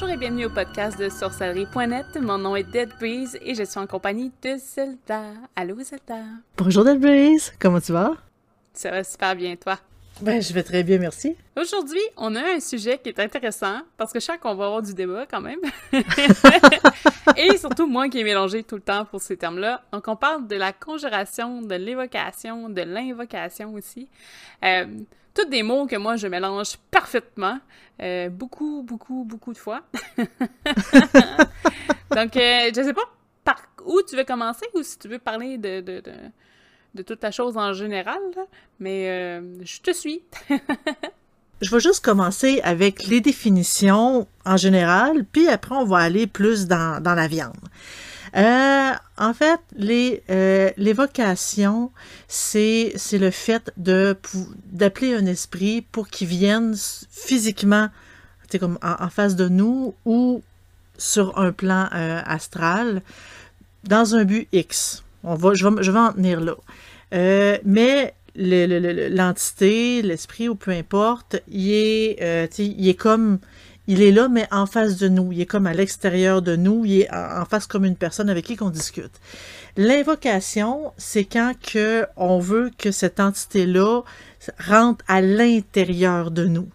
Bonjour et bienvenue au podcast de sorcellerie.net. Mon nom est Dead Breeze et je suis en compagnie de Zelda. Allô Zelda? Bonjour Dead Breeze, comment tu vas? Ça va super bien, toi? Ben, je vais très bien, merci. Aujourd'hui, on a un sujet qui est intéressant parce que je sens qu'on va avoir du débat quand même. et surtout moi qui ai mélangé tout le temps pour ces termes-là. Donc, on parle de la conjuration, de l'évocation, de l'invocation aussi. Euh, toutes des mots que moi je mélange parfaitement, euh, beaucoup, beaucoup, beaucoup de fois. Donc, euh, je sais pas par où tu veux commencer ou si tu veux parler de, de, de, de toute la chose en général, mais euh, je te suis. Je vais juste commencer avec les définitions en général, puis après on va aller plus dans, dans la viande. Euh, en fait, les euh, l'évocation, c'est c'est le fait de d'appeler un esprit pour qu'il vienne physiquement, comme en, face de nous ou sur un plan euh, astral dans un but X. On va, je vais, je vais en tenir là. Euh, mais l'entité, l'esprit ou peu importe, il est, il est comme il est là, mais en face de nous. Il est comme à l'extérieur de nous. Il est en face comme une personne avec qui on discute. L'invocation, c'est quand que on veut que cette entité-là rentre à l'intérieur de nous.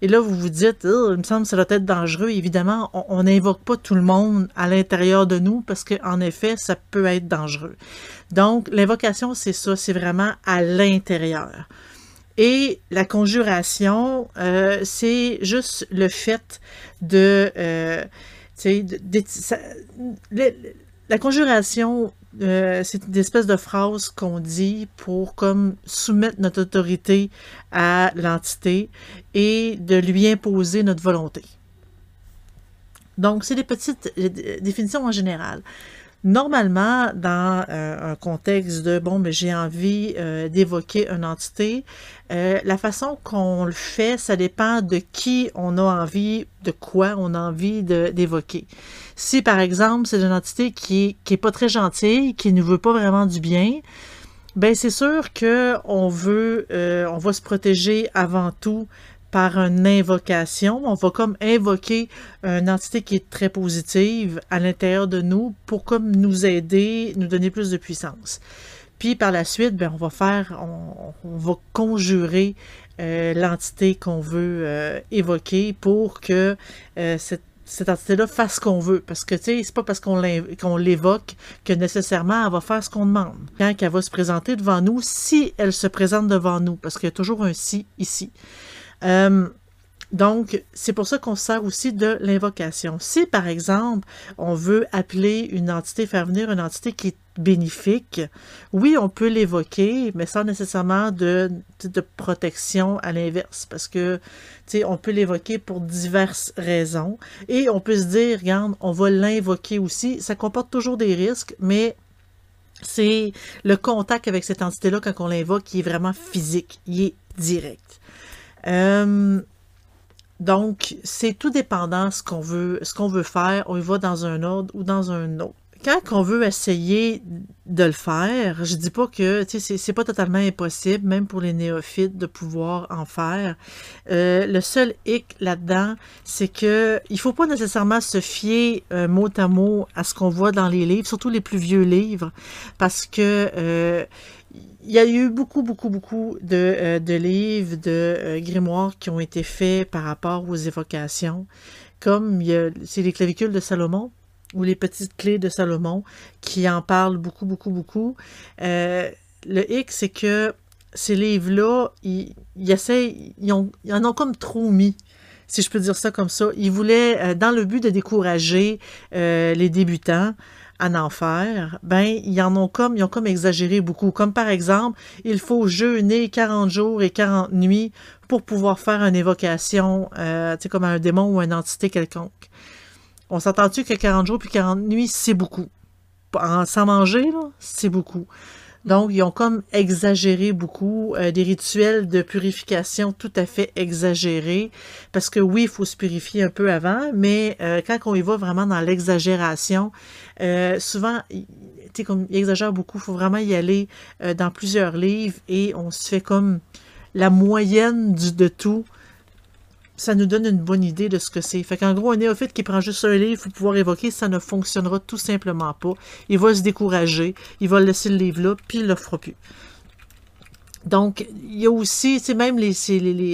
Et là, vous vous dites, il me semble que ça doit être dangereux. Évidemment, on n'invoque pas tout le monde à l'intérieur de nous parce qu'en effet, ça peut être dangereux. Donc, l'invocation, c'est ça, c'est vraiment à l'intérieur. Et la conjuration, euh, c'est juste le fait de, euh, la conjuration, euh, c'est une espèce de phrase qu'on dit pour comme soumettre notre autorité à l'entité et de lui imposer notre volonté. Donc, c'est des petites définitions en général. Normalement, dans euh, un contexte de bon, mais j'ai envie euh, d'évoquer une entité, euh, la façon qu'on le fait, ça dépend de qui on a envie, de quoi on a envie d'évoquer. Si par exemple c'est une entité qui qui est pas très gentille, qui ne veut pas vraiment du bien, ben c'est sûr que on veut, on va se protéger avant tout par une invocation. On va comme invoquer une entité qui est très positive à l'intérieur de nous pour comme nous aider, nous donner plus de puissance. Puis par la suite, ben, on va faire, on, va conjurer euh, l'entité qu'on veut euh, évoquer pour que euh, cette cette entité-là fasse ce qu'on veut. Parce que, tu sais, c'est pas parce qu'on l'évoque que nécessairement elle va faire ce qu'on demande. Quand elle va se présenter devant nous, si elle se présente devant nous, parce qu'il y a toujours un si ici. Euh, donc, c'est pour ça qu'on sert aussi de l'invocation. Si, par exemple, on veut appeler une entité, faire venir une entité qui est bénéfique, oui, on peut l'évoquer, mais sans nécessairement de, protection à l'inverse, parce que, tu sais, on peut l'évoquer pour diverses raisons, et on peut se dire, regarde, on va l'invoquer aussi. Ça comporte toujours des risques, mais c'est le contact avec cette entité-là, quand on l'invoque, qui est vraiment physique, il est direct. Euh, donc, c'est tout dépendant ce qu'on veut, ce qu'on veut faire. On y va dans un ordre ou dans un autre. Quand on veut essayer de le faire, je dis pas que c'est pas totalement impossible, même pour les néophytes, de pouvoir en faire. Euh, le seul hic là-dedans, c'est que il faut pas nécessairement se fier euh, mot à mot à ce qu'on voit dans les livres, surtout les plus vieux livres, parce que il y a eu beaucoup, beaucoup, beaucoup de, euh, livres, de euh, grimoires qui ont été faits par rapport aux évocations, comme c'est les clavicules de Salomon ou les petites clés de Salomon qui en parlent beaucoup, beaucoup, beaucoup. Euh, le hic, c'est que ces livres-là, ils, ils en ont comme trop mis si je peux dire ça comme ça. Ils voulaient, dans le but de décourager les débutants, en enfer, ben, ils en ont comme, ont comme exagéré beaucoup. Comme par exemple, il faut jeûner 40 jours et 40 nuits pour pouvoir faire une évocation, euh, comme un démon ou une entité quelconque. On s'entend-tu que 40 jours puis 40 nuits, c'est beaucoup? sans manger, c'est beaucoup. Donc, ils ont comme exagéré beaucoup euh, des rituels de purification tout à fait exagérés. Parce que oui, il faut se purifier un peu avant, mais euh, quand on y va vraiment dans l'exagération, euh, souvent, comme il exagère beaucoup, il faut vraiment y aller dans plusieurs livres et on se fait comme la moyenne du, de tout ça nous donne une bonne idée de ce que c'est. Fait qu'en gros, un néophyte qui prend juste un livre pour pouvoir évoquer, ça ne fonctionnera tout simplement pas. Il va se décourager, il va laisser le livre là, puis il le fera plus. Donc, il y a aussi, c'est même les,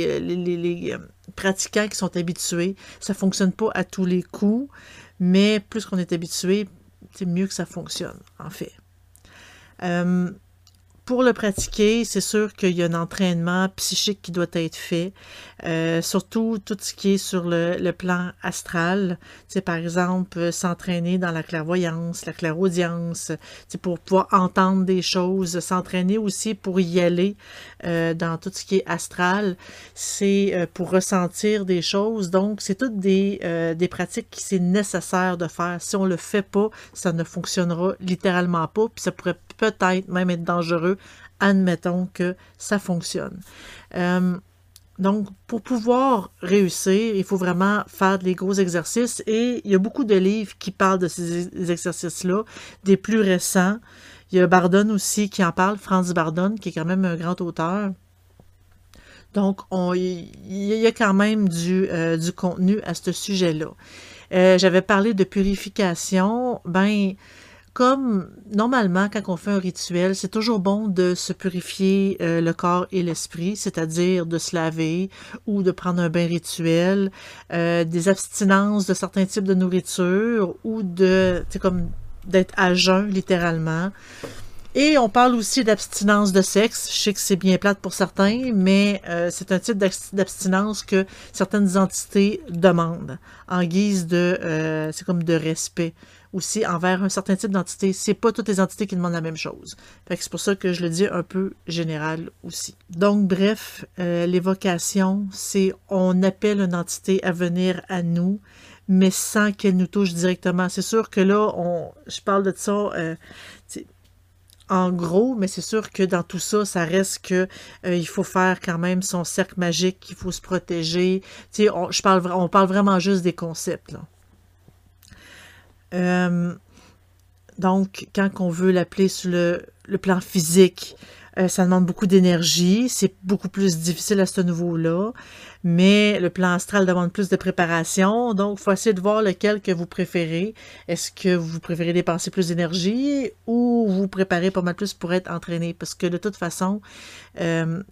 euh, pratiquants qui sont habitués, ça fonctionne pas à tous les coups, mais plus qu'on est habitué, c'est mieux que ça fonctionne, en fait. Euh, pour le pratiquer, c'est sûr qu'il y a un entraînement psychique qui doit être fait, euh, surtout tout ce qui est sur le, plan astral. C'est par exemple euh, s'entraîner dans la clairvoyance, la clairaudience, pour pouvoir entendre des choses, s'entraîner aussi pour y aller euh, dans tout ce qui est astral. C'est pour ressentir des choses. Donc, c'est toutes des, des pratiques qui c'est nécessaire de faire. Si on le fait pas, ça ne fonctionnera littéralement pas, puis ça pourrait peut-être même être dangereux admettons que ça fonctionne. Donc, pour pouvoir réussir, il faut vraiment faire des gros exercices et il y a beaucoup de livres qui parlent de ces exercices-là, des plus récents. Il y a Bardon aussi qui en parle, Franz Bardon, qui est quand même un grand auteur. Donc, il y a quand même du, euh, contenu à ce sujet-là. Euh, j'avais parlé de purification. Ben, comme normalement, quand on fait un rituel, c'est toujours bon de se purifier euh, le corps et l'esprit, c'est-à-dire de se laver ou de prendre un bain rituel, euh, des abstinences de certains types de nourriture ou de, c'est comme d'être à jeun littéralement. Et on parle aussi d'abstinence de sexe. Je sais que c'est bien plate pour certains, mais euh, c'est un type d'abstinence que certaines entités demandent en guise de, c'est comme de respect aussi envers un certain type d'entité. C'est pas toutes les entités qui demandent la même chose. c'est pour ça que je le dis un peu général aussi. Donc, bref, euh, l'évocation, c'est on appelle une entité à venir à nous, mais sans qu'elle nous touche directement. C'est sûr que là, on, je parle de ça. Euh, en gros, mais c'est sûr que dans tout ça, ça reste que euh, il faut faire quand même son cercle magique, il faut se protéger. On, je parle, on parle vraiment juste des concepts. Là. Euh, donc, quand on veut l'appeler sur le, plan physique, euh, ça demande beaucoup d'énergie. C'est beaucoup plus difficile à ce niveau-là. Mais le plan astral demande plus de préparation. Donc, il faut essayer de voir lequel que vous préférez. Est-ce que vous préférez dépenser plus d'énergie ou vous préparez pas mal plus pour être entraîné? Parce que de toute façon, euh,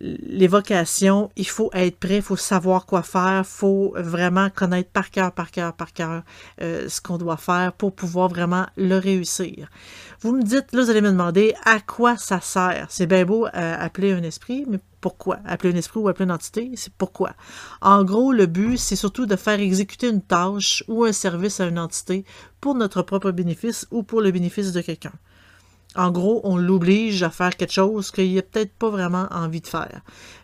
l'évocation, il faut être prêt, il faut savoir quoi faire, il faut vraiment connaître par cœur, par cœur, par cœur euh, ce qu'on doit faire pour pouvoir vraiment le réussir. Vous me dites, là, vous allez me demander à quoi ça sert? C'est bien beau euh, appeler un esprit, mais pourquoi? Appeler un esprit ou appeler une entité, c'est pourquoi? En gros, le but, c'est surtout de faire exécuter une tâche ou un service à une entité pour notre propre bénéfice ou pour le bénéfice de quelqu'un. En gros, on l'oblige à faire quelque chose qu'il n'a peut-être pas vraiment envie de faire.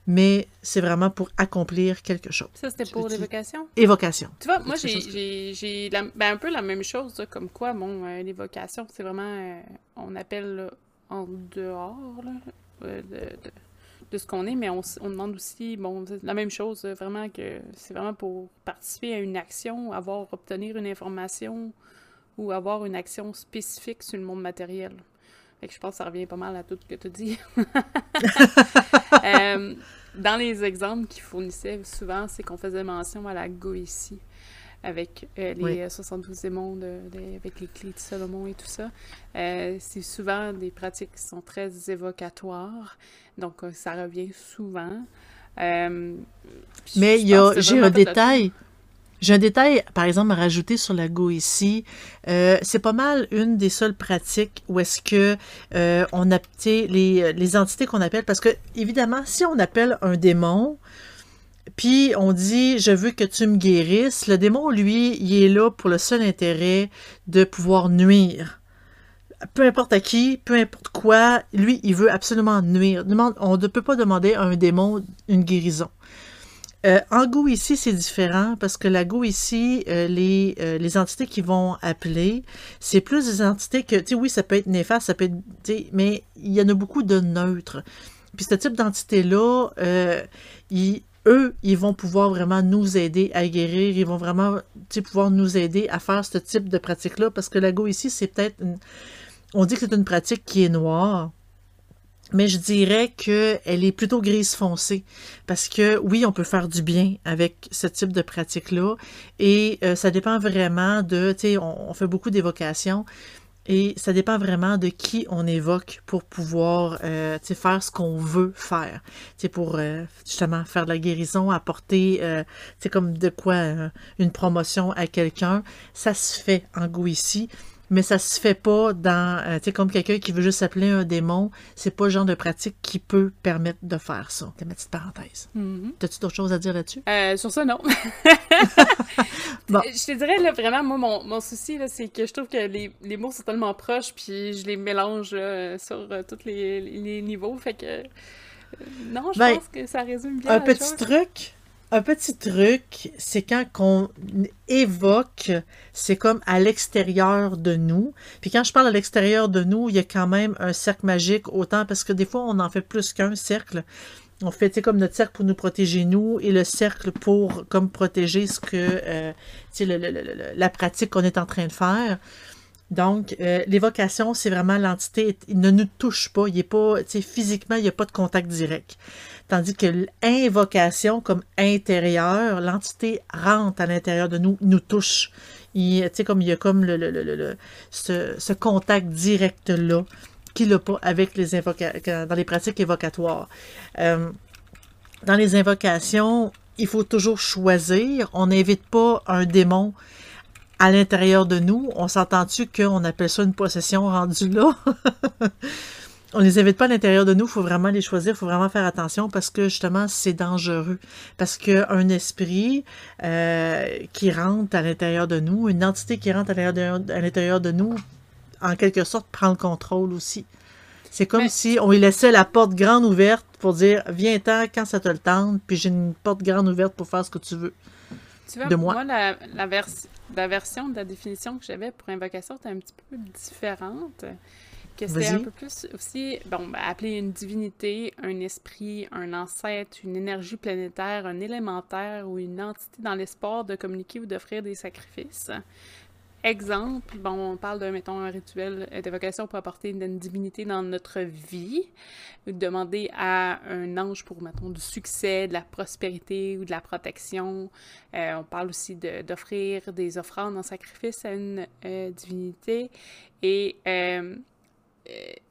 Mais c'est vraiment pour accomplir quelque chose. Ça, c'était pour l'évocation? Évocation. Tu vois, moi, j'ai ben, un peu la même chose, comme quoi, bon, euh, l'évocation, c'est vraiment, euh, on appelle en dehors euh, de, de, ce qu'on est, mais on, on, demande aussi, bon, la même chose, vraiment que c'est vraiment pour participer à une action, avoir, obtenir une information ou avoir une action spécifique sur le monde matériel. Fait que je pense que ça revient pas mal à tout ce que tu dis. Euh, dans les exemples qu'ils fournissaient souvent, c'est qu'on faisait mention à la Goétie avec euh, les 72 euh, démons, avec les clés de Salomon et tout ça. c'est souvent des pratiques qui sont très évocatoires, donc ça revient souvent. Mais j'ai un détail. J'ai un détail, par exemple, à rajouter sur la Go ici. Euh, c'est pas mal une des seules pratiques où est-ce que euh, on a les, les entités qu'on appelle, parce que évidemment, si on appelle un démon, puis on dit je veux que tu me guérisses, le démon, lui, il est là pour le seul intérêt de pouvoir nuire. Peu importe à qui, peu importe quoi, lui, il veut absolument nuire. On ne peut pas demander à un démon une guérison. Euh, en Go ici, c'est différent parce que la Go ici, euh, les, euh, les entités qui vont appeler, c'est plus des entités que, tu sais, oui, ça peut être néfaste, ça peut être, mais il y en a beaucoup de neutres. Puis ce type d'entité-là, eux, ils vont pouvoir vraiment nous aider à guérir, ils vont vraiment pouvoir nous aider à faire ce type de pratique-là parce que la Go ici, c'est peut-être, on dit que c'est une pratique qui est noire, mais je dirais qu'elle est plutôt grise foncée parce que oui, on peut faire du bien avec ce type de pratique-là et euh, ça dépend vraiment de, tu sais, on, fait beaucoup d'évocations et ça dépend vraiment de qui on évoque pour pouvoir euh, faire ce qu'on veut faire. sais pour euh, justement faire de la guérison, apporter c'est comme de quoi une promotion à quelqu'un. Ça se fait en goût ici mais ça se fait pas dans, euh, tu sais, comme quelqu'un qui veut juste appeler un démon, c'est pas le genre de pratique qui peut permettre de faire ça. C'est ma petite parenthèse. Mm T'as-tu d'autres choses à dire là-dessus? Euh, sur ça, non. bon. Je te dirais, là, vraiment, moi, mon, mon souci, là, c'est que je trouve que les, les, mots sont tellement proches, puis je les mélange euh, sur tous les, les, niveaux, fait que... non, je ben, pense que ça résume bien Un petit truc un petit truc, c'est quand on évoque, c'est comme à l'extérieur de nous. Puis quand je parle à l'extérieur de nous, il y a quand même un cercle magique, autant parce que des fois, on en fait plus qu'un cercle. On fait comme notre cercle pour nous protéger nous et le cercle pour comme protéger ce que euh, la pratique qu'on est en train de faire. Donc, euh, l'évocation, c'est vraiment l'entité, il ne nous touche pas, il est pas, physiquement, il n'y a pas de contact direct. Tandis que l'invocation comme intérieur, l'entité rentre à l'intérieur de nous, nous touche. Sais, comme il y a comme le, ce, contact direct-là qu'il n'a pas avec les invocations, dans les pratiques évocatoires. Euh, dans les invocations, il faut toujours choisir. On n'invite pas un démon à l'intérieur de nous. On s'entend-tu qu'on appelle ça une possession rendue là? on les invite pas à l'intérieur de nous, il faut vraiment les choisir, il faut vraiment faire attention parce que justement c'est dangereux. Parce qu'un esprit euh, qui rentre à l'intérieur de nous, une entité qui rentre à l'intérieur de nous, en quelque sorte prend le contrôle aussi. C'est comme si on lui laissait la porte grande ouverte pour dire viens-t'en quand ça te le tente, puis j'ai une porte grande ouverte pour faire ce que tu veux. Tu vois, de moi, la, la, la version de la définition que j'avais pour invocation était un petit peu différente que c'est un peu plus aussi, bon, ben, appeler une divinité, un esprit, un ancêtre, une énergie planétaire, un élémentaire ou une entité dans l'espoir de communiquer ou d'offrir des sacrifices. Exemple, bon, on parle d'un, mettons, un rituel d'évocation pour apporter une, divinité dans notre vie, demander à un ange pour, mettons, du succès, de la prospérité ou de la protection. Euh, on parle aussi d'offrir des offrandes en sacrifice à une euh, divinité. Et euh,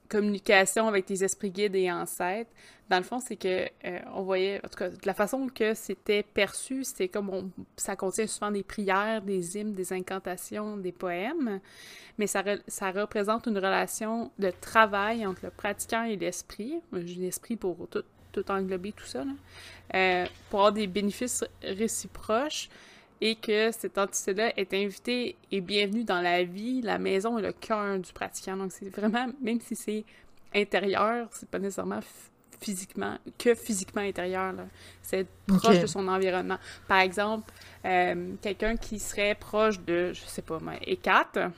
communication avec tes esprits guides et ancêtres, dans le fond, c'est que euh, on voyait, en tout cas, de la façon que c'était perçu, c'était comme ça contient souvent des prières, des hymnes, des incantations, des poèmes, mais ça, représente une relation de travail entre le pratiquant et l'esprit, l'esprit pour tout, tout englober tout ça, euh, pour avoir des bénéfices réciproques et que cette entité-là est invitée et bienvenue dans la vie, la maison et le cœur du pratiquant. Donc, c'est vraiment, même si c'est intérieur, c'est pas nécessairement physiquement, que physiquement intérieur. C'est être proche de son environnement. Par exemple, euh, quelqu'un qui serait proche de, je sais pas, moi, E4,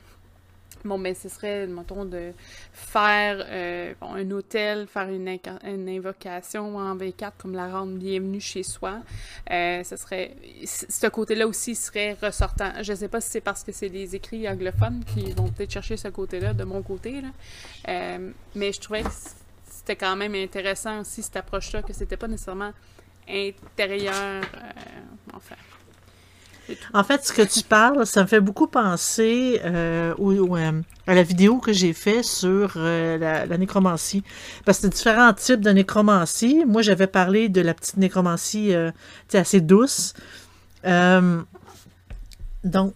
Bon, ben, ce serait, mettons, de faire euh, un hôtel, faire une, une, invocation en V4 comme la rendre bienvenue chez soi. Euh, ce serait, ce côté-là aussi serait ressortant. Je sais pas si c'est parce que c'est des écrits anglophones qui vont peut-être chercher ce côté-là de mon côté, là. Euh, mais je trouvais que c'était quand même intéressant aussi cette approche-là, que c'était pas nécessairement intérieur, enfin. En fait, ce que tu parles, ça me fait beaucoup penser euh, euh, à la vidéo que j'ai faite sur euh, la, nécromancie. Parce que différents types de nécromancie. Moi, j'avais parlé de la petite nécromancie assez douce. donc,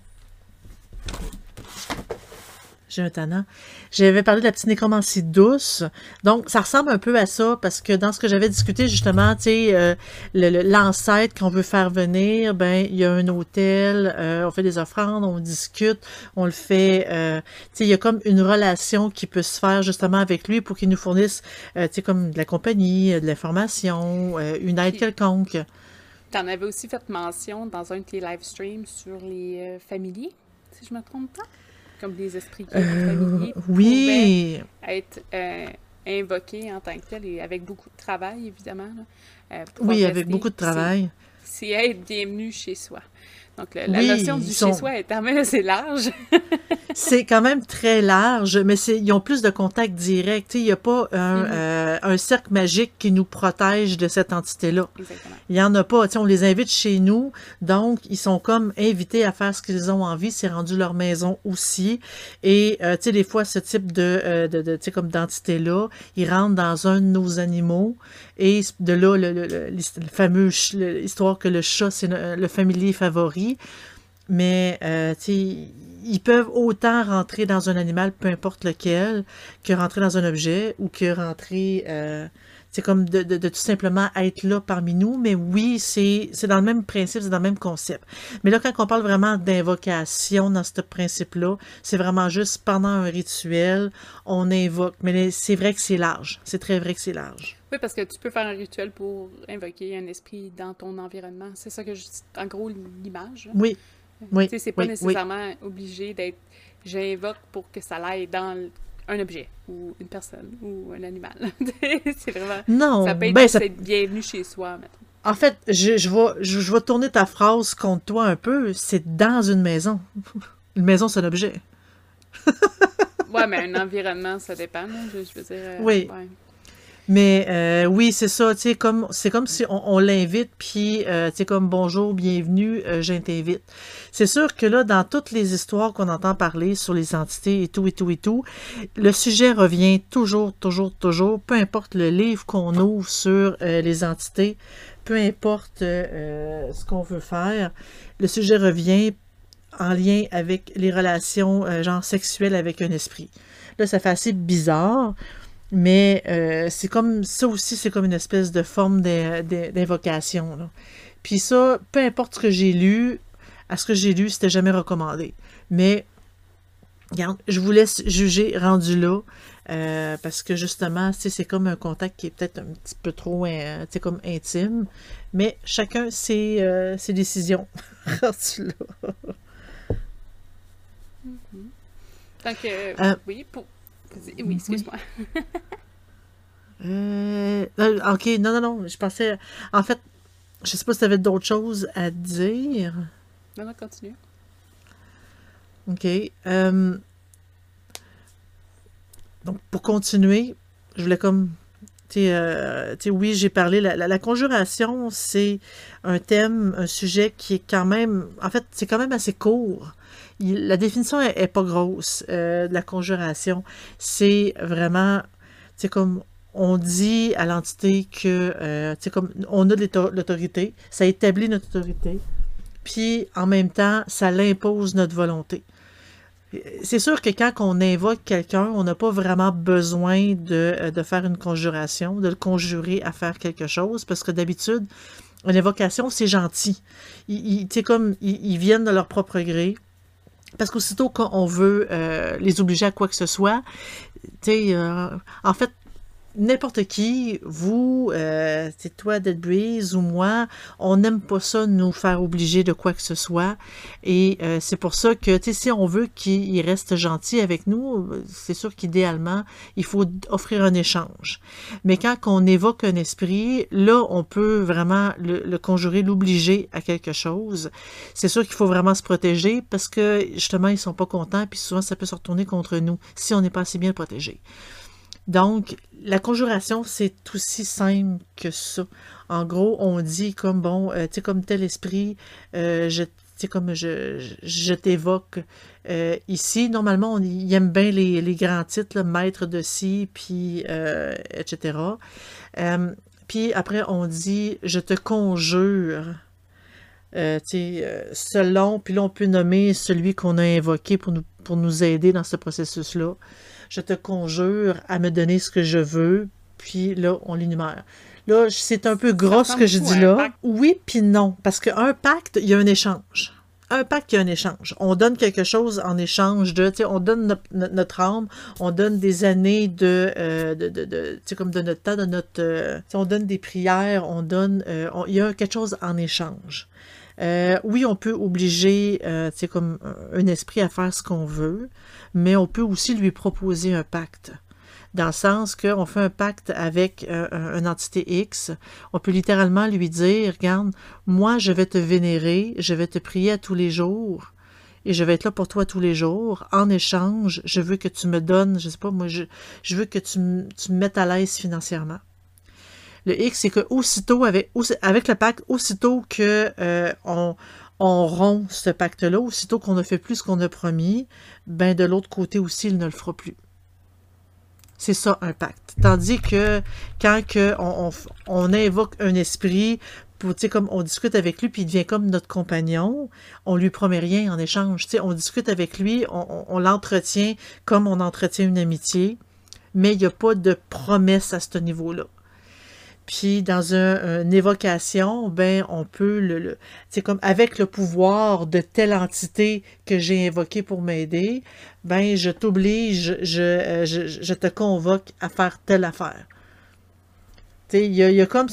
j'ai un tannant. J'avais parlé de la petite nécromancie douce. Donc, ça ressemble un peu à ça parce que dans ce que j'avais discuté, justement, tu sais, euh, l'ancêtre qu'on veut faire venir, ben, il y a un hôtel, euh, on fait des offrandes, on discute, on le fait, euh, tu sais, il y a comme une relation qui peut se faire justement avec lui pour qu'il nous fournisse, tu sais, comme de la compagnie, de l'information, une aide quelconque. Tu en avais aussi fait mention dans un de tes live streams sur les familiers, si je me trompe pas? Comme des esprits euh, familiers oui. être euh, invoqués en tant que tel et avec beaucoup de travail, évidemment. Euh, oui, avec beaucoup de travail. C'est être bienvenu chez soi. Donc, la notion du chez-soi est quand même assez large. c'est quand même très large, mais ils ont plus de contact direct. Il n'y a pas un, mm-hmm. euh, un, cercle magique qui nous protège de cette entité-là. Il n'y en a pas. on les invite chez nous, donc ils sont comme invités à faire ce qu'ils ont envie. C'est rendu leur maison aussi. Et euh, tu sais, des fois, ce type de, euh, de, de comme d'entité-là, ils rentrent dans un de nos animaux. Et de là, le, fameuse histoire que le chat, c'est le familier favori. Mais, euh, ils peuvent autant rentrer dans un animal, peu importe lequel, que rentrer dans un objet ou que rentrer, euh, c'est comme de, de, tout simplement être là parmi nous. Mais oui, c'est dans le même principe, c'est dans le même concept. Mais là, quand on parle vraiment d'invocation dans ce principe-là, c'est vraiment juste pendant un rituel, on invoque. Mais c'est vrai que c'est large. C'est très vrai que c'est large. Oui, parce que tu peux faire un rituel pour invoquer un esprit dans ton environnement. C'est ça que je en gros l'image. Oui. Oui. C'est pas nécessairement obligé d'être j'invoque pour que ça aille dans un objet ou une personne ou un animal. c'est vraiment. Non, ça peut être, ben, bienvenu chez soi, maintenant. En fait, je, je, vais, je, vais tourner ta phrase contre toi un peu. C'est dans une maison. Une maison, c'est un objet. ouais, mais un environnement, ça dépend. Je, veux dire. Euh, oui. Mais euh, oui, c'est ça, tu sais, comme c'est comme si on, l'invite, puis euh, tu sais, comme bonjour, bienvenue, euh, je t'invite. C'est sûr que là, dans toutes les histoires qu'on entend parler sur les entités et tout, et tout, et tout, le sujet revient toujours, toujours, toujours, peu importe le livre qu'on ouvre sur les entités, peu importe ce qu'on veut faire, le sujet revient en lien avec les relations genre sexuelles avec un esprit. Là, ça fait assez bizarre. Mais euh, c'est comme ça aussi, c'est comme une espèce de forme d'invocation. Puis ça, peu importe ce que j'ai lu, à ce que j'ai lu, c'était jamais recommandé. Mais regarde, je vous laisse juger rendu là. Euh, parce que justement, c'est comme un contact qui est peut-être un petit peu trop euh, comme intime. Mais chacun ses, ses décisions rendu là. Donc, mm-hmm. oui, pour, oui, excuse-moi. Euh, euh, ok, non, non, non. Je pensais. En fait, je sais pas si tu avais d'autres choses à dire. Non, non, continue. Ok. Euh, donc, pour continuer, je voulais comme. Tu sais, oui, j'ai parlé. La, la conjuration, c'est un thème, un sujet qui est quand même. En fait, c'est quand même assez court la définition est, pas grosse euh, de la conjuration. C'est vraiment, c'est comme on dit à l'entité que, euh, comme on a l'autorité, ça établit notre autorité, puis en même temps, ça l'impose notre volonté. C'est sûr que quand on invoque quelqu'un, on n'a pas vraiment besoin de, euh, faire une conjuration, de le conjurer à faire quelque chose, parce que d'habitude, une invocation, c'est gentil. Ils, comme, ils, viennent de leur propre gré. Parce qu'aussitôt qu'on veut euh, les obliger à quoi que ce soit, tu sais, euh, en fait, n'importe qui, vous, euh, c'est toi, Dead Breeze ou moi, on n'aime pas ça nous faire obliger de quoi que ce soit. Et euh, c'est pour ça que, tu sais, si on veut qu'il reste gentil avec nous, c'est sûr qu'idéalement, il faut offrir un échange. Mais quand on évoque un esprit, là, on peut vraiment le, conjurer, l'obliger à quelque chose. C'est sûr qu'il faut vraiment se protéger parce que, justement, ils sont pas contents, puis souvent, ça peut se retourner contre nous si on n'est pas assez bien protégé. Donc, la conjuration, c'est aussi simple que ça. En gros, on dit comme, bon, euh, tu sais, comme tel esprit, euh, je comme je, je, t'évoque euh, ici. Normalement, on aime bien les, les grands titres, maître de ci, puis etc. puis après, on dit je te conjure. Selon, puis là, on peut nommer celui qu'on a invoqué pour nous, pour nous aider dans ce processus-là je te conjure à me donner ce que je veux, puis là, on l'énumère. Là, c'est un peu gros ce que je dis là. Oui, puis non. Parce qu'un pacte, il y a un échange. Un pacte, il y a un échange. On donne quelque chose en échange de, tu sais, on donne notre, âme, on donne des années de, euh, de, de, tu sais, comme de notre temps, de notre, euh, on donne des prières, on donne, euh, il y a quelque chose en échange. Oui, on peut obliger, sais, comme un esprit à faire ce qu'on veut mais on peut aussi lui proposer un pacte. dans le sens qu'on fait un pacte avec euh, une entité X. On peut littéralement lui dire, regarde, moi, je vais te vénérer, je vais te prier à tous les jours, et je vais être là pour toi tous les jours. En échange, je veux que tu me donnes, je sais pas, moi, je, veux que tu, tu me mettes à l'aise financièrement. Le X, c'est que aussitôt, avec, le pacte, aussitôt que euh, rompt ce pacte-là, aussitôt qu'on ne fait plus ce qu'on a promis, ben de l'autre côté aussi, il ne le fera plus. C'est ça un pacte. Tandis que quand on, invoque un esprit, pour, comme on discute avec lui, puis il devient comme notre compagnon, on lui promet rien en échange. Tu sais, on discute avec lui, on- on l'entretient comme on entretient une amitié, mais il n'y a pas de promesse à ce niveau-là. Puis dans un- une évocation, ben on peut le, le c'est comme avec le pouvoir de telle entité que j'ai invoqué pour m'aider, ben je t'oblige, je, euh, je, je te convoque à faire telle affaire. Tu sais, il y a, y a comme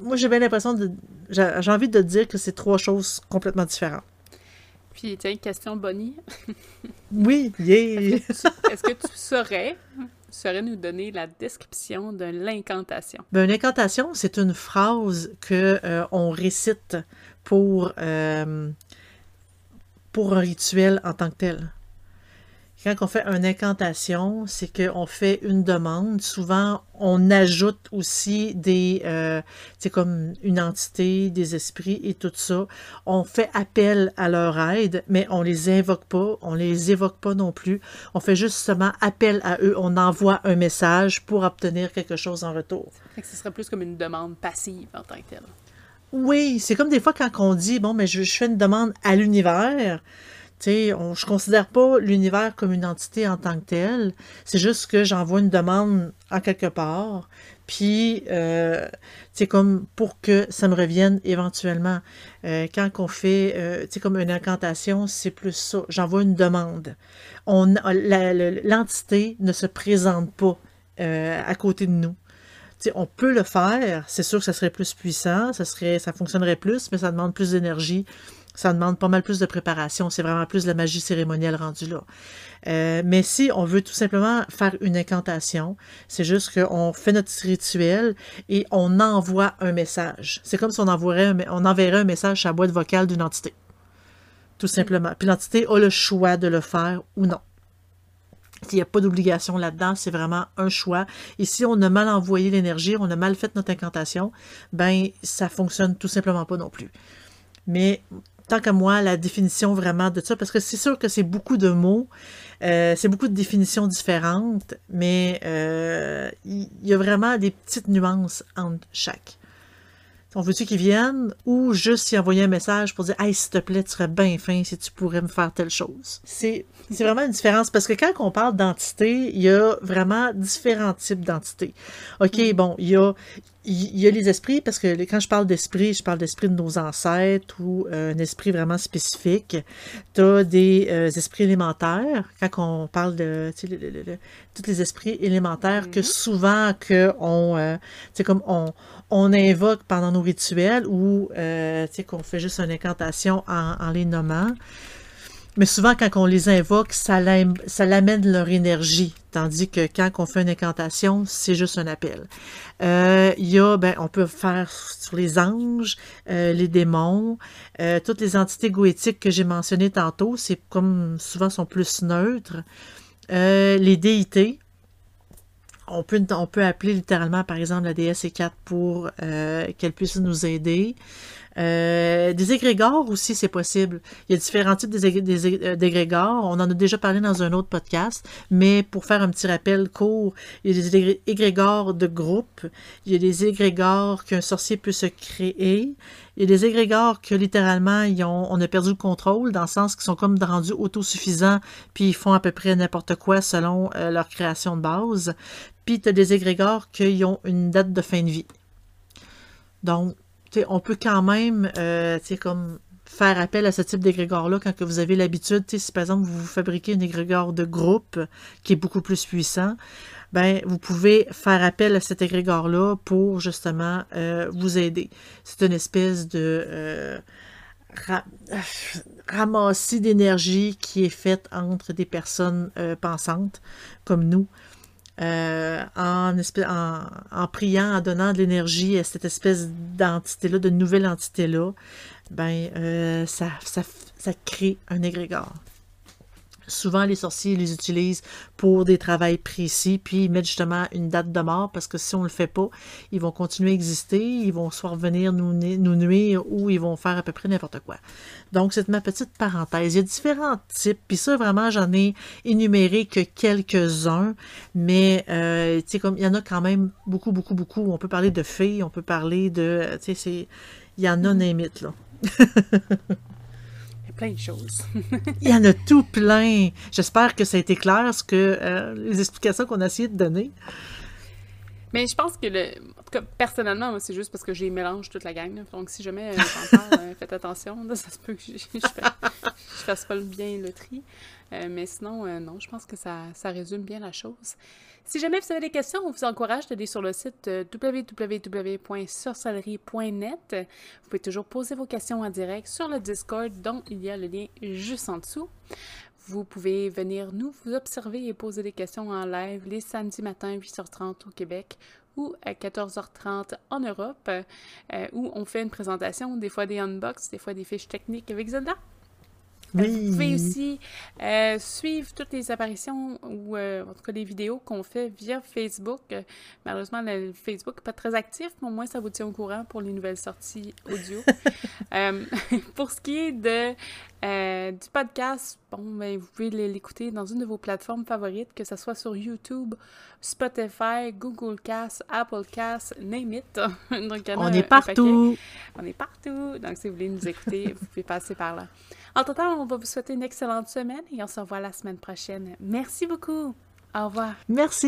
moi j'ai bien l'impression de j'ai envie de dire que c'est trois choses complètement différentes. Puis, tiens, question Bonnie. Oui, yeah. Est-ce que tu saurais, tu saurais nous donner la description de l'incantation? Ben, une incantation, c'est une phrase que euh, on récite pour, euh, pour un rituel en tant que tel. Quand on fait une incantation, c'est qu'on fait une demande. Souvent, on ajoute aussi des, euh, c'est comme une entité, des esprits et tout ça. On fait appel à leur aide, mais on les invoque pas, on les évoque pas non plus. On fait justement appel à eux. On envoie un message pour obtenir quelque chose en retour. Fait que ce serait plus comme une demande passive en tant que telle. Oui, c'est comme des fois quand on dit, bon, mais je, je fais une demande à l'univers. Je considère pas l'univers comme une entité en tant que telle. C'est juste que j'envoie une demande en quelque part. Puis, euh, comme pour que ça me revienne éventuellement. Euh, quand on fait, euh, comme une incantation, c'est plus ça. J'envoie une demande. L'entité ne se présente pas à côté de nous. On peut le faire, c'est sûr que ça serait plus puissant, ça serait, ça fonctionnerait plus, mais ça demande plus d'énergie, ça demande pas mal plus de préparation, c'est vraiment plus de la magie cérémonielle rendue là. Euh, mais si on veut tout simplement faire une incantation, c'est juste qu'on fait notre rituel et on envoie un message. C'est comme si on enverrait un message sur la boîte vocale d'une entité. Tout simplement. Puis l'entité a le choix de le faire ou non. Il n'y a pas d'obligation là-dedans, c'est vraiment un choix. Et si on a mal envoyé l'énergie, on a mal fait notre incantation, ben ça fonctionne tout simplement pas non plus. Mais tant qu'à moi, la définition vraiment de ça, parce que c'est sûr que c'est beaucoup de mots, euh, c'est beaucoup de définitions différentes, mais euh, il y, a vraiment des petites nuances entre chaque. On veut-tu qu'ils viennent ou juste y envoyer un message pour dire Hey, s'il te plaît, tu serais bien fin si tu pourrais me faire telle chose. C'est c'est vraiment une différence parce que quand on parle d'entité, il y a vraiment différents types d'entités. OK, bon, il y a, il y a les esprits, parce que quand je parle d'esprit, je parle d'esprit de nos ancêtres ou euh, un esprit vraiment spécifique. Tu as des euh, esprits élémentaires, quand on parle de tu sais, le- le- le- tous les esprits élémentaires que souvent que on, euh, tu sais, comme on, on invoque pendant nos rituels ou euh, qu'on fait juste une incantation en, en les nommant. Mais souvent, quand on les invoque, ça l'amène leur énergie. Tandis que quand on fait une incantation, c'est juste un appel. Euh, y a, ben, on peut faire sur les anges, euh, les démons, euh, toutes les entités goétiques que j'ai mentionnées tantôt, c'est comme souvent sont plus neutres. Euh, les déités, on peut, on peut appeler littéralement, par exemple, la déesse E4 pour euh, qu'elle puisse nous aider. Euh, des égrégores aussi, c'est possible. Il y a différents types euh, d'égrégores. On en a déjà parlé dans un autre podcast, mais pour faire un petit rappel court, il y a des égré- égrégores de groupe, il y a des égrégores qu'un sorcier peut se créer, il y a des égrégores que littéralement ils ont, on a perdu le contrôle, dans le sens qu'ils sont comme rendus autosuffisants, puis ils font à peu près n'importe quoi selon euh, leur création de base. Puis tu as des égrégores qui ont une date de fin de vie. Donc, on peut quand même, euh, comme faire appel à ce type d'égrégore-là quand que vous avez l'habitude, si par exemple vous fabriquez un égrégore de groupe qui est beaucoup plus puissant, ben vous pouvez faire appel à cet égrégore-là pour justement euh, vous aider. C'est une espèce de euh, ra- ramassis d'énergie qui est faite entre des personnes euh, pensantes comme nous. euh, en, priant, en donnant de l'énergie à cette espèce d'entité-là, de nouvelle entité-là, ben, euh, ça, ça, ça crée un égrégore. Souvent, les sorciers les utilisent pour des travails précis, puis ils mettent justement une date de mort, parce que si on ne le fait pas, ils vont continuer à exister, ils vont soit venir nous, nuire ou ils vont faire à peu près n'importe quoi. Donc, c'est ma petite parenthèse. Il y a différents types, puis ça, vraiment, j'en ai énuméré que quelques-uns, mais, euh, comme il y en a quand même beaucoup, beaucoup, beaucoup. On peut parler de fées, on peut parler de, il y en a, limite, là. plein de choses. Il y en a tout plein. J'espère que ça a été clair, ce que euh, les explications qu'on a essayé de donner. Mais je pense que, le, en tout cas, personnellement, moi, c'est juste parce que j'ai mélange toute la gang. Donc, si jamais euh, j'en parle, euh, faites attention. ça se peut que je, ne fasse pas bien le tri. Mais sinon, non, je pense que ça, ça résume bien la chose. Si jamais vous avez des questions, on vous encourage d'aller sur le site euh, www.sorcellerie.net. Vous pouvez toujours poser vos questions en direct sur le Discord, dont il y a le lien juste en dessous. Vous pouvez venir nous vous observer et poser des questions en live les samedis matins 8h30 au Québec ou à 14h30 en Europe, euh, où on fait une présentation, des fois des unbox, des fois des fiches techniques avec Zelda. Vous pouvez aussi euh, suivre toutes les apparitions ou euh, en tout cas les vidéos qu'on fait via Facebook. malheureusement, le Facebook n'est pas très actif, mais au moins ça vous tient au courant pour les nouvelles sorties audio. Euh, pour ce qui est de, du podcast, bon, ben, vous pouvez l'écouter dans une de vos plateformes favorites, que ce soit sur YouTube, Spotify, Google Cast, Apple Cast, name it. on est partout. On est partout. Donc, si vous voulez nous écouter, vous pouvez passer par là. En total, on va vous souhaiter une excellente semaine et on se revoit la semaine prochaine. Merci beaucoup. Au revoir. Merci.